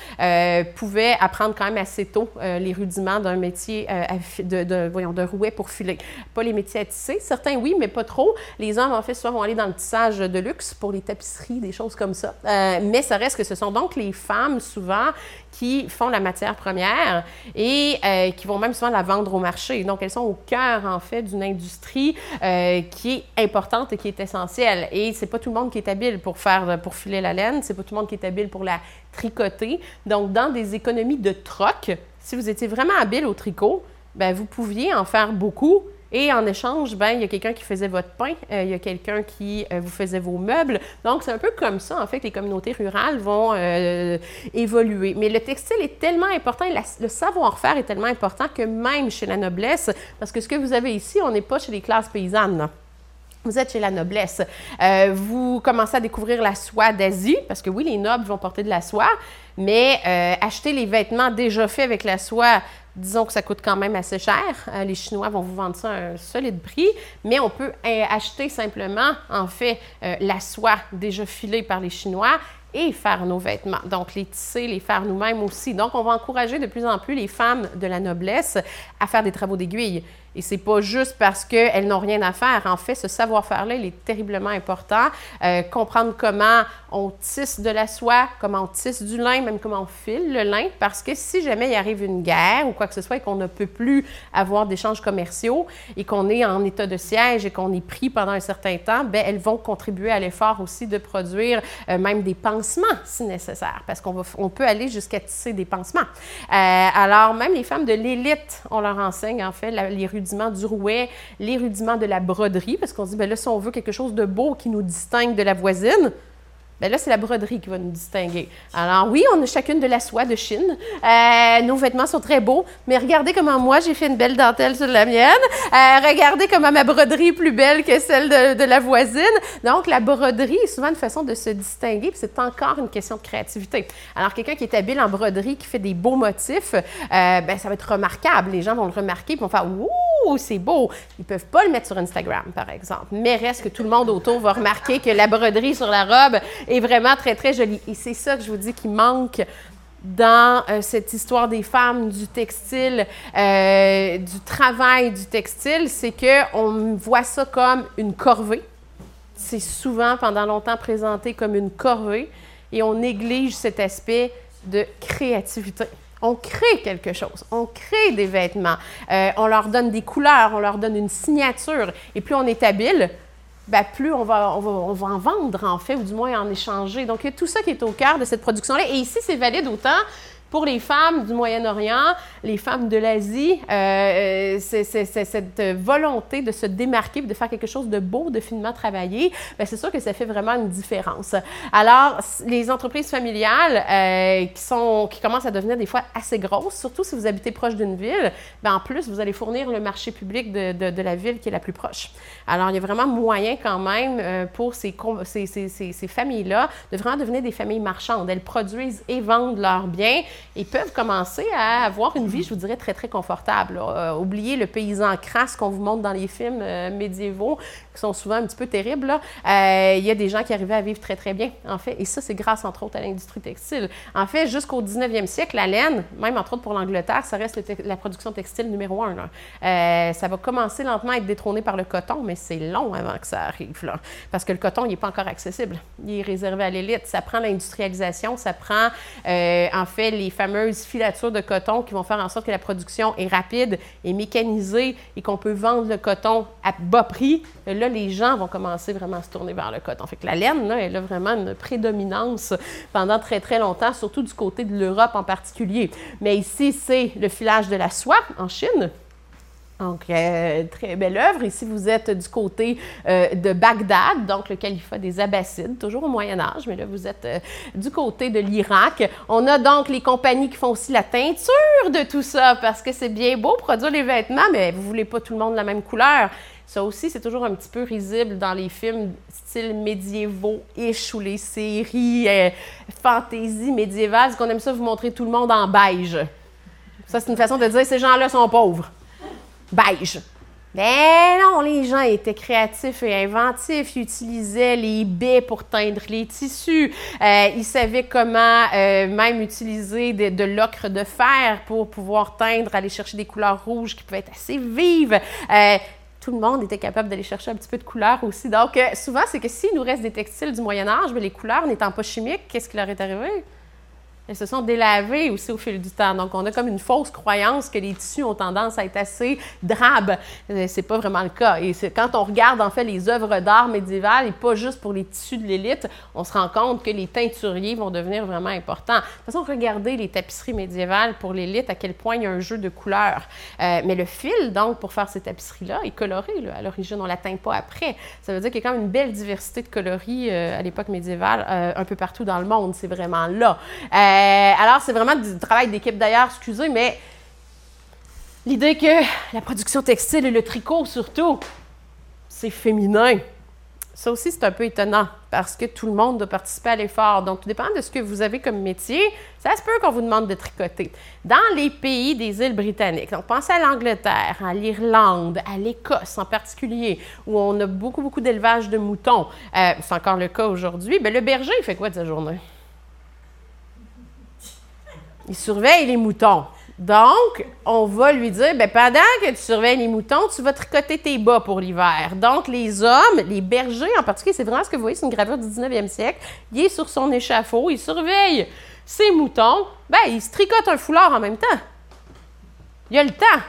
pouvaient apprendre quand même assez tôt les rudiments d'un métier de, voyons, de rouet pour filer. Pas les métiers à tisser, certains oui, mais pas trop. Les hommes, en fait, souvent vont aller dans le tissage de luxe pour les tapisseries, des choses comme ça. Euh, mais ça reste que ce sont donc les femmes, souvent, qui font la matière première et euh, qui vont même souvent la vendre au marché. Donc, elles sont au cœur, en fait, d'une industrie euh, qui est importante et qui est essentielle. Et c'est pas tout le monde qui est habile pour faire, pour filer la laine, c'est pas tout le monde qui est habile pour la tricoter. Donc, dans des économies de troc, si vous étiez vraiment habile au tricot, ben, vous pouviez en faire beaucoup et en échange, ben, il y a quelqu'un qui faisait votre pain, euh, il y a quelqu'un qui euh, vous faisait vos meubles. Donc, c'est un peu comme ça, en fait, que les communautés rurales vont euh, évoluer. Mais le textile est tellement important, le savoir-faire est tellement important que même chez la noblesse, parce que ce que vous avez ici, on n'est pas chez les classes paysannes. Vous êtes chez la noblesse. vous commencez à découvrir la soie d'Asie, parce que oui, les nobles vont porter de la soie, mais acheter les vêtements déjà faits avec la soie Disons que ça coûte quand même assez cher. Euh, les Chinois vont vous vendre ça à un solide prix, mais on peut euh, acheter simplement, en fait, euh, la soie déjà filée par les Chinois et faire nos vêtements. Donc, les tisser, les faire nous-mêmes aussi. Donc, on va encourager de plus en plus les femmes de la noblesse à faire des travaux d'aiguille. Et c'est pas juste parce qu'elles n'ont rien à faire. En fait, ce savoir-faire-là, il est terriblement important. Comprendre comment on tisse de la soie, comment on tisse du lin, même comment on file le lin, parce que si jamais il arrive une guerre ou quoi que ce soit et qu'on ne peut plus avoir d'échanges commerciaux et qu'on est en état de siège et qu'on est pris pendant un certain temps, ben elles vont contribuer à l'effort aussi de produire euh, même des pansements si nécessaire, parce qu'on on peut aller jusqu'à tisser des pansements. Euh, alors, même les femmes de l'élite, on leur enseigne en fait les rudiments du rouet, les rudiments de la broderie, parce qu'on dit, ben là, si on veut quelque chose de beau qui nous distingue de la voisine, Bien là, c'est la broderie qui va nous distinguer. Alors oui, on a chacune de la soie de Chine. Euh, nos vêtements sont très beaux, mais regardez comment moi, j'ai fait une belle dentelle sur la mienne. Euh, regardez comment ma broderie est plus belle que celle de, la voisine. Donc, la broderie est souvent une façon de se distinguer, puis c'est encore une question de créativité. Alors, quelqu'un qui est habile en broderie, qui fait des beaux motifs, euh, ben, ça va être remarquable. Les gens vont le remarquer, puis vont faire « Ouh, c'est beau! » Ils peuvent pas le mettre sur Instagram, par exemple. Mais reste que tout le monde autour va remarquer que la broderie sur la robe est vraiment très, très jolie. Et c'est ça que je vous dis qui manque dans euh, cette histoire des femmes, du textile, euh, du travail du textile, c'est qu'on voit ça comme une corvée. C'est souvent, pendant longtemps, présenté comme une corvée et on néglige cet aspect de créativité. On crée quelque chose, on crée des vêtements, euh, on leur donne des couleurs, on leur donne une signature. Et plus on est habile, ben, plus on va, on, va, on va en vendre, en fait, ou du moins en échanger. Donc, il y a tout ça qui est au cœur de cette production-là. Et ici, c'est valide autant Pour les femmes du Moyen-Orient, les femmes de l'Asie, euh, c'est cette volonté de se démarquer, de faire quelque chose de beau, de finement travaillé, ben, c'est sûr que ça fait vraiment une différence. Alors, les entreprises familiales euh, qui, sont, qui commencent à devenir des fois assez grosses, surtout si vous habitez proche d'une ville, ben, en plus, vous allez fournir le marché public de, de, de, la ville qui est la plus proche. Alors, il y a vraiment moyen quand même euh, pour ces, ces, ces, ces familles-là de vraiment devenir des familles marchandes. Elles produisent et vendent leurs biens et peuvent commencer à avoir une vie, je vous dirais, très, très confortable. Euh, oubliez le paysan crasse qu'on vous montre dans les films euh, médiévaux, qui sont souvent un petit peu terribles. Euh, il y a des gens qui arrivaient à vivre très, très bien, en fait. Et ça, c'est grâce, entre autres, à l'industrie textile. En fait, jusqu'au 19e siècle, la laine, même entre autres pour l'Angleterre, ça reste la production textile numéro un. Euh, ça va commencer lentement à être détrôné par le coton, mais c'est long avant que ça arrive. Parce que le coton, il n'est pas encore accessible. Il est réservé à l'élite. Ça prend l'industrialisation, ça prend, en fait, les fameuses filatures de coton qui vont faire en sorte que la production est rapide et mécanisée et qu'on peut vendre le coton à bas prix. Là, les gens vont commencer vraiment à se tourner vers le coton. Fait que la laine, là, elle a vraiment une prédominance pendant très, très longtemps, surtout du côté de l'Europe en particulier. Mais ici, c'est le filage de la soie en Chine. Donc, euh, très belle œuvre. Ici, vous êtes du côté euh, de Bagdad, donc le califat des Abbassides, toujours au Moyen Âge, mais là, vous êtes euh, du côté de l'Irak. On a donc les compagnies qui font aussi la teinture de tout ça, parce que c'est bien beau produire les vêtements, mais vous voulez pas tout le monde la même couleur. Ça aussi, c'est toujours un petit peu risible dans les films style médiévaux-ish ou les séries fantasy médiévales, qu'on aime ça vous montrer tout le monde en beige. Ça, c'est une façon de dire ces gens-là sont pauvres beige. Mais non, les gens étaient créatifs et inventifs. Ils utilisaient les baies pour teindre les tissus. Euh, ils savaient comment euh, même utiliser de, l'ocre de fer pour pouvoir teindre, aller chercher des couleurs rouges qui pouvaient être assez vives. Euh, tout le monde était capable d'aller chercher un petit peu de couleurs aussi. Donc, souvent, c'est que s'il nous reste des textiles du Moyen Âge, mais les couleurs n'étant pas chimiques, qu'est-ce qui leur est arrivé? Elles se sont délavées aussi au fil du temps. Donc, on a comme une fausse croyance que les tissus ont tendance à être assez drabes. Euh, c'est pas vraiment le cas. Et quand on regarde, en fait, les œuvres d'art médiévales, et pas juste pour les tissus de l'élite, on se rend compte que les teinturiers vont devenir vraiment importants. De toute façon, regardez les tapisseries médiévales pour l'élite, à quel point il y a un jeu de couleurs. Euh, mais le fil, donc, pour faire ces tapisseries-là, est coloré. À l'origine, on ne l'atteint pas après. Ça veut dire qu'il y a quand même une belle diversité de coloris euh, à l'époque médiévale, un peu partout dans le monde. C'est vraiment là. Euh, alors, c'est vraiment du travail d'équipe d'ailleurs, excusez, mais l'idée que la production textile et le tricot surtout, c'est féminin. Ça aussi, c'est un peu étonnant parce que tout le monde doit participer à l'effort. Donc, tout dépend de ce que vous avez comme métier. Ça se peut qu'on vous demande de tricoter. Dans les pays des îles britanniques, donc pensez à l'Angleterre, à l'Irlande, à l'Écosse en particulier, où on a beaucoup, beaucoup d'élevage de moutons. Euh, c'est encore le cas aujourd'hui. Bien, le berger, il fait quoi de sa journée? Il surveille les moutons. Donc, on va lui dire, bien, pendant que tu surveilles les moutons, tu vas tricoter tes bas pour l'hiver. Donc, les hommes, les bergers en particulier, c'est vraiment ce que vous voyez, c'est une gravure du 19e siècle. Il est sur son échafaud, il surveille ses moutons. Ben, il se tricote un foulard en même temps. Il a le temps.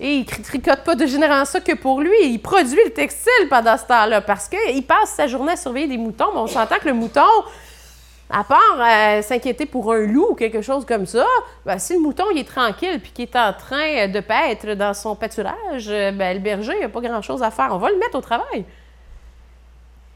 Et il tricote pas de généralement ça que pour lui. Il produit le textile pendant ce temps-là parce qu'il passe sa journée à surveiller des moutons. Mais on s'entend que le mouton, à part euh, s'inquiéter pour un loup ou quelque chose comme ça, ben, si le mouton il est tranquille puis qu'il est en train de paître dans son pâturage, euh, ben, le berger n'a pas grand-chose à faire. On va le mettre au travail.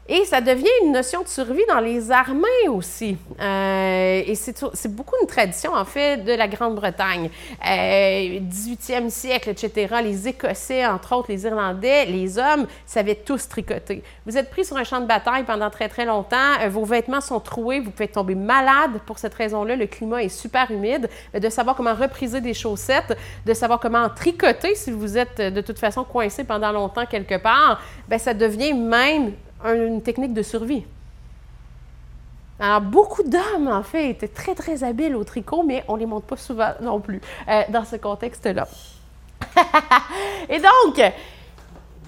Et ça devient une notion de survie dans les armées aussi. Euh, et c'est beaucoup une tradition, en fait, de la Grande-Bretagne. Euh, 18e siècle, etc., les Écossais, entre autres, les Irlandais, les hommes savaient tous tricoter. Vous êtes pris sur un champ de bataille pendant très, très longtemps, euh, vos vêtements sont troués, vous pouvez tomber malade pour cette raison-là, le climat est super humide, de savoir comment repriser des chaussettes, de savoir comment tricoter si vous êtes de toute façon coincé pendant longtemps quelque part, bien, ça devient même une technique de survie. Alors, beaucoup d'hommes, en fait, étaient très, très habiles au tricot, mais on ne les montre pas souvent non plus euh, dans ce contexte-là. Et donc,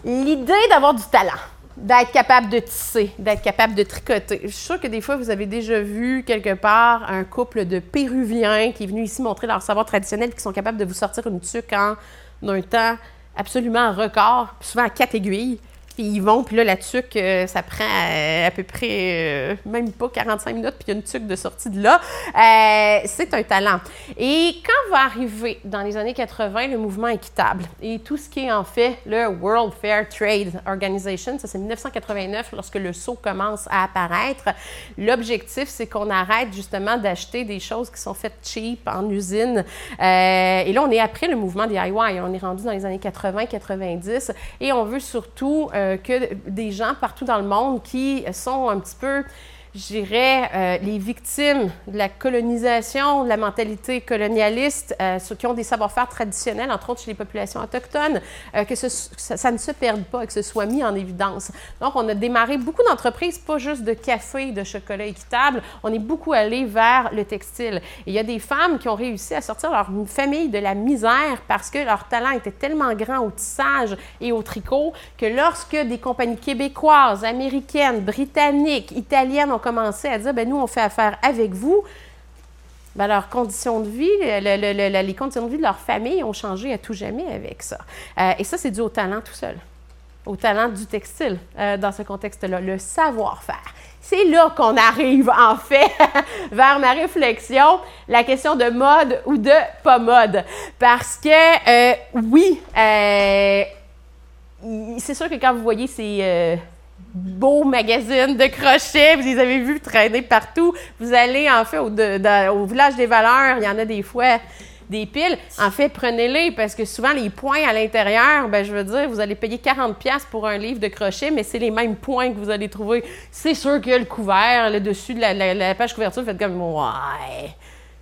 l'idée d'avoir du talent, d'être capable de tisser, d'être capable de tricoter. Je suis sûre que des fois, vous avez déjà vu quelque part un couple de Péruviens qui est venu ici montrer leur savoir traditionnel, qui sont capables de vous sortir une tuque en un temps absolument record, souvent à quatre aiguilles Puis ils vont, puis là, la tuque, euh, ça prend euh, à peu près, euh, même pas 45 minutes, puis il y a une tuque de sortie de là. c'est un talent. Et quand va arriver, dans les années 80, le mouvement équitable et tout ce qui est en fait le World Fair Trade Organization, ça c'est 1989, lorsque le saut commence à apparaître, l'objectif, c'est qu'on arrête justement d'acheter des choses qui sont faites cheap en usine. et là, on est après le mouvement DIY, on est rendu dans les années 80-90, et on veut surtout que des gens partout dans le monde qui sont un petit peu je dirais, euh, les victimes de la colonisation, de la mentalité colonialiste, euh, ceux qui ont des savoir-faire traditionnels, entre autres chez les populations autochtones, euh, que ça, ne se perde pas, que ce soit mis en évidence. Donc, on a démarré beaucoup d'entreprises, pas juste de café, de chocolat équitable, on est beaucoup allé vers le textile. Et il y a des femmes qui ont réussi à sortir leur famille de la misère parce que leur talent était tellement grand au tissage et au tricot que lorsque des compagnies québécoises, américaines, britanniques, italiennes ont commencé à dire, ben nous, on fait affaire avec vous, ben, leurs conditions de vie, les conditions de vie de leur famille ont changé à tout jamais avec ça. Euh, et ça, c'est dû au talent tout seul, au talent du textile euh, dans ce contexte-là, le savoir-faire. C'est là qu'on arrive, en fait, vers ma réflexion, la question de mode ou de pas mode. Parce que, euh, oui, c'est sûr que quand vous voyez ces beaux magazines de crochets, vous les avez vus traîner partout. Vous allez, en fait, au, village des valeurs, il y en a des fois des piles. En fait, prenez-les parce que souvent, les points à l'intérieur, ben, je veux dire, vous allez payer 40$ pour un livre de crochet, mais c'est les mêmes points que vous allez trouver. C'est sûr que le couvert, le dessus de la, la page couverture, vous faites comme, ouais.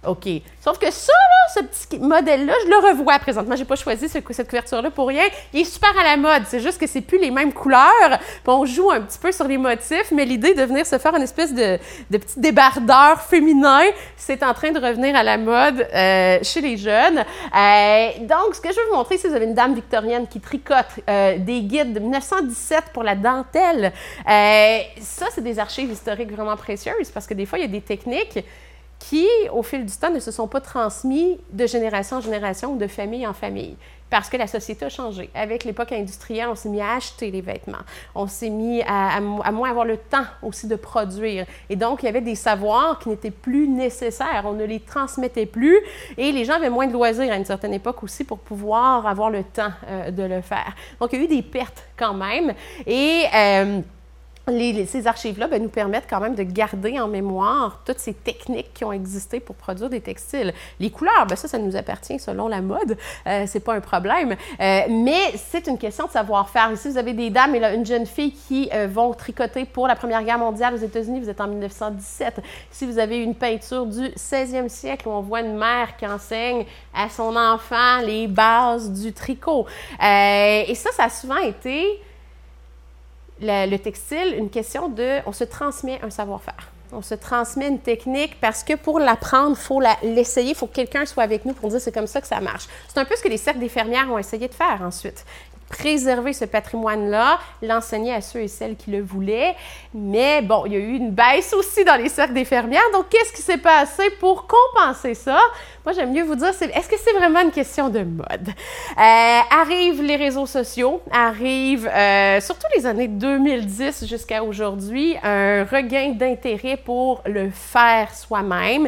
OK. Sauf que ça, là, ce petit modèle-là, je le revois présentement. J'ai pas choisi cette couverture-là pour rien. Il est super à la mode. C'est juste que c'est plus les mêmes couleurs. on joue un petit peu sur les motifs, mais l'idée de venir se faire une espèce de, de petit débardeur féminin, c'est en train de revenir à la mode euh, chez les jeunes. Euh, donc, ce que je veux vous montrer, c'est que vous avez une dame victorienne qui tricote euh, des guides de 1917 pour la dentelle. ça, c'est des archives historiques vraiment précieuses parce que des fois, il y a des techniques qui, au fil du temps, ne se sont pas transmis de génération en génération ou de famille en famille. Parce que la société a changé. Avec l'époque industrielle, on s'est mis à acheter les vêtements. On s'est mis à, moins avoir le temps aussi de produire. Et donc, il y avait des savoirs qui n'étaient plus nécessaires. On ne les transmettait plus. Et les gens avaient moins de loisirs à une certaine époque aussi pour pouvoir avoir le temps euh, de le faire. Donc, il y a eu des pertes quand même. Et. Euh, ces archives-là ben, nous permettent quand même de garder en mémoire toutes ces techniques qui ont existé pour produire des textiles. Les couleurs, ben, ça, ça nous appartient selon la mode. Euh, c'est pas un problème. Euh, mais c'est une question de savoir-faire. Ici, vous avez des dames et là, une jeune fille qui euh, vont tricoter pour la Première Guerre mondiale aux États-Unis. Vous êtes en 1917. Si vous avez une peinture du 16e siècle où on voit une mère qui enseigne à son enfant les bases du tricot. et ça, ça a souvent été le textile, une question de, on se transmet un savoir-faire. On se transmet une technique parce que pour l'apprendre, il faut l'essayer, il faut que quelqu'un soit avec nous pour dire c'est comme ça que ça marche. C'est un peu ce que les cercles des fermières ont essayé de faire ensuite préserver ce patrimoine-là, l'enseigner à ceux et celles qui le voulaient. Mais bon, il y a eu une baisse aussi dans les cercles des fermières. Donc, qu'est-ce qui s'est passé pour compenser ça? Moi, j'aime mieux vous dire, est-ce que c'est vraiment une question de mode? Euh, arrivent les réseaux sociaux, arrivent euh, surtout les années 2010 jusqu'à aujourd'hui, un regain d'intérêt pour le faire soi-même,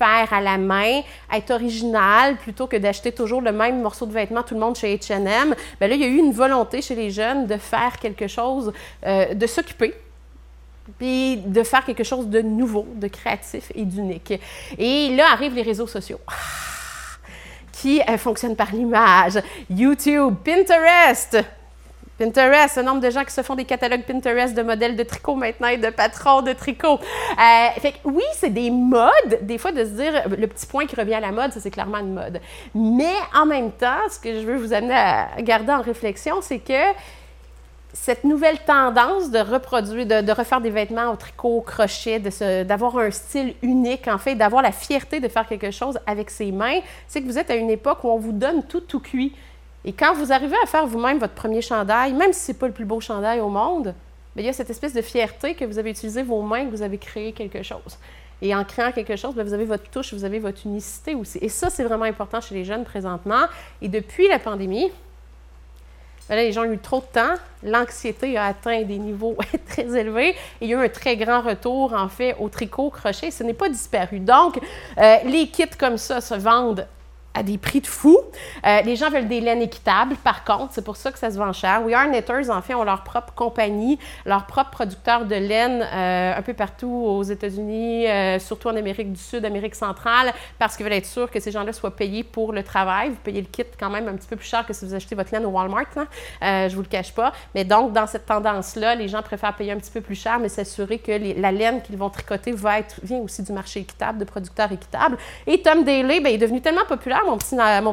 faire à la main, être original plutôt que d'acheter toujours le même morceau de vêtement tout le monde chez H&M. Bien là, il y a eu une volonté chez les jeunes de faire quelque chose, euh, de s'occuper puis de faire quelque chose de nouveau, de créatif et d'unique. Et là arrivent les réseaux sociaux. Ah, qui euh, fonctionnent par l'image. YouTube, Pinterest, Pinterest, un nombre de gens qui se font des catalogues Pinterest de modèles de tricot maintenant et de patrons de tricot. Euh, fait que oui, c'est des modes, des fois de se dire, le petit point qui revient à la mode, ça c'est clairement une mode. Mais en même temps, ce que je veux vous amener à garder en réflexion, c'est que cette nouvelle tendance de reproduire, de, refaire des vêtements au tricot, au crochet, d'avoir un style unique, en fait, d'avoir la fierté de faire quelque chose avec ses mains, c'est que vous êtes à une époque où on vous donne tout tout cuit. Et quand vous arrivez à faire vous-même votre premier chandail, même si ce n'est pas le plus beau chandail au monde, il y a cette espèce de fierté que vous avez utilisé vos mains, que vous avez créé quelque chose. Et en créant quelque chose, vous avez votre touche, vous avez votre unicité aussi. Et ça, c'est vraiment important chez les jeunes présentement. Et depuis la pandémie, Ben les gens ont eu trop de temps, l'anxiété a atteint des niveaux très élevés et il y a eu un très grand retour, en fait, au tricot crochet. Ce n'est pas disparu. Donc, euh, les kits comme ça se vendent à des prix de fou. Euh, les gens veulent des laines équitables, par contre, c'est pour ça que ça se vend cher. We Are Knitters, en fait, ont leur propre compagnie, leur propre producteur de laine euh, un peu partout aux États-Unis, euh, surtout en Amérique du Sud, Amérique centrale, parce qu'ils veulent être sûrs que ces gens-là soient payés pour le travail. Vous payez le kit quand même un petit peu plus cher que si vous achetez votre laine au Walmart, hein? je vous le cache pas. Mais donc, dans cette tendance-là, les gens préfèrent payer un petit peu plus cher, mais s'assurer que la laine qu'ils vont tricoter vient aussi du marché équitable, de producteurs équitables. Et Tom Daly, il est devenu tellement populaire mon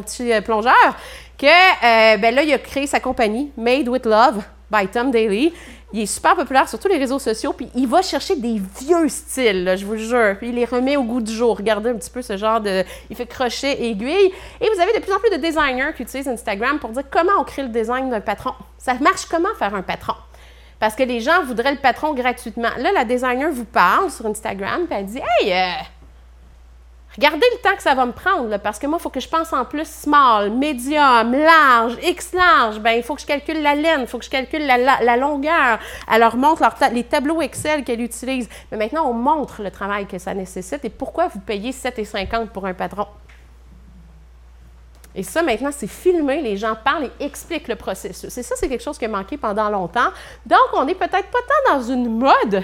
petit, euh, plongeur, que euh, ben là, il a créé sa compagnie, Made with Love by Tom Daly. Il est super populaire sur tous les réseaux sociaux, puis il va chercher des vieux styles, je vous jure, puis il les remet au goût du jour. Regardez un petit peu ce genre de... Il fait crochet, aiguille. Et vous avez de plus en plus de designers qui utilisent Instagram pour dire comment on crée le design d'un patron. Ça marche comment faire un patron? Parce que les gens voudraient le patron gratuitement. Là, la designer vous parle sur Instagram, puis elle dit « Hey, euh, Regardez le temps que ça va me prendre, parce que moi, il faut que je pense en plus small, medium, large, X large. Ben, il faut que je calcule la laine, il faut que je calcule la, longueur. Elle leur montre les tableaux Excel qu'elle utilise. Mais maintenant, on montre le travail que ça nécessite et pourquoi vous payez 7,50 pour un patron? Et ça, maintenant, c'est filmé, les gens parlent et expliquent le processus. Et ça, c'est quelque chose qui a manqué pendant longtemps. Donc, on n'est peut-être pas tant dans une mode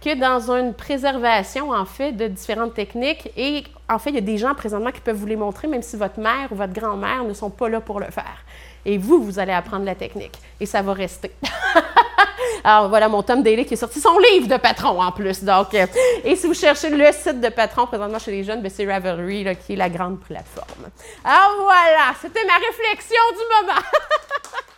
que dans une préservation, en fait, de différentes techniques. Et en fait, il y a des gens présentement qui peuvent vous les montrer, même si votre mère ou votre grand-mère ne sont pas là pour le faire. Et vous, vous allez apprendre la technique. Et ça va rester. Alors voilà mon Tom Daly qui a sorti son livre de patron en plus. Donc, et si vous cherchez le site de patron présentement chez les jeunes, ben, c'est Ravelry qui est la grande plateforme. Alors voilà, c'était ma réflexion du moment.